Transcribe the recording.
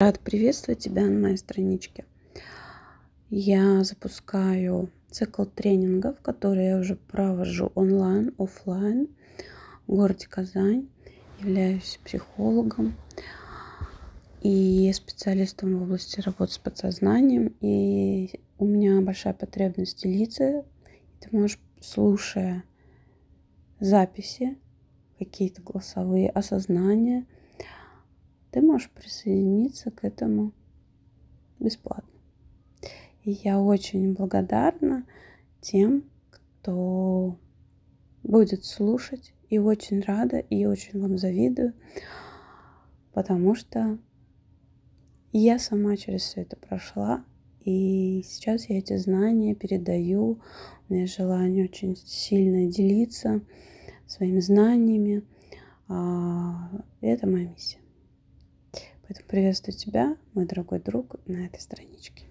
Рад приветствовать тебя на моей страничке. Я запускаю цикл тренингов, которые я уже провожу онлайн, офлайн в городе Казань. Являюсь психологом и специалистом в области работы с подсознанием. И у меня большая потребность делиться. Ты можешь, слушая записи, какие-то голосовые осознания, ты можешь присоединиться к этому бесплатно. И я очень благодарна тем, кто будет слушать. И очень рада, и очень вам завидую, потому что я сама через все это прошла, и сейчас я эти знания передаю. У меня желание очень сильно делиться своими знаниями. А, это моя миссия. Поэтому приветствую тебя, мой дорогой друг, на этой страничке.